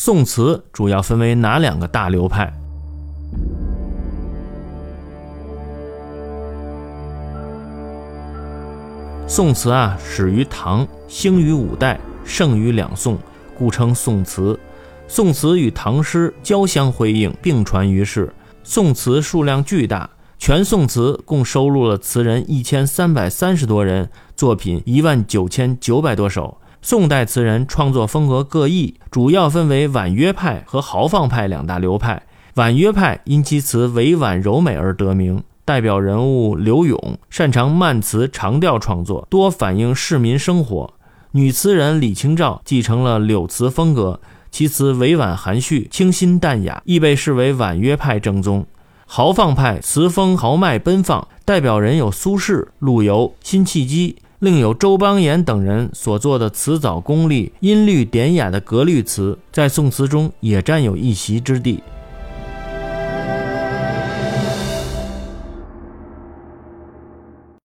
宋词主要分为哪两个大流派？宋词啊，始于唐，兴于五代，盛于两宋，故称宋词。宋词与唐诗交相辉映，并传于世。宋词数量巨大，全宋词共收录了词人一千三百三十多人，作品一万九千九百多首。宋代词人创作风格各异，主要分为婉约派和豪放派两大流派。婉约派因其词委婉柔美而得名，代表人物柳永擅长慢词长调创作，多反映市民生活。女词人李清照继承了柳词风格，其词委婉含蓄、清新淡雅，亦被视为婉约派正宗。豪放派词风豪迈奔放，代表人有苏轼、陆游、辛弃疾。另有周邦彦等人所作的词藻功力、音律典雅的格律词，在宋词中也占有一席之地。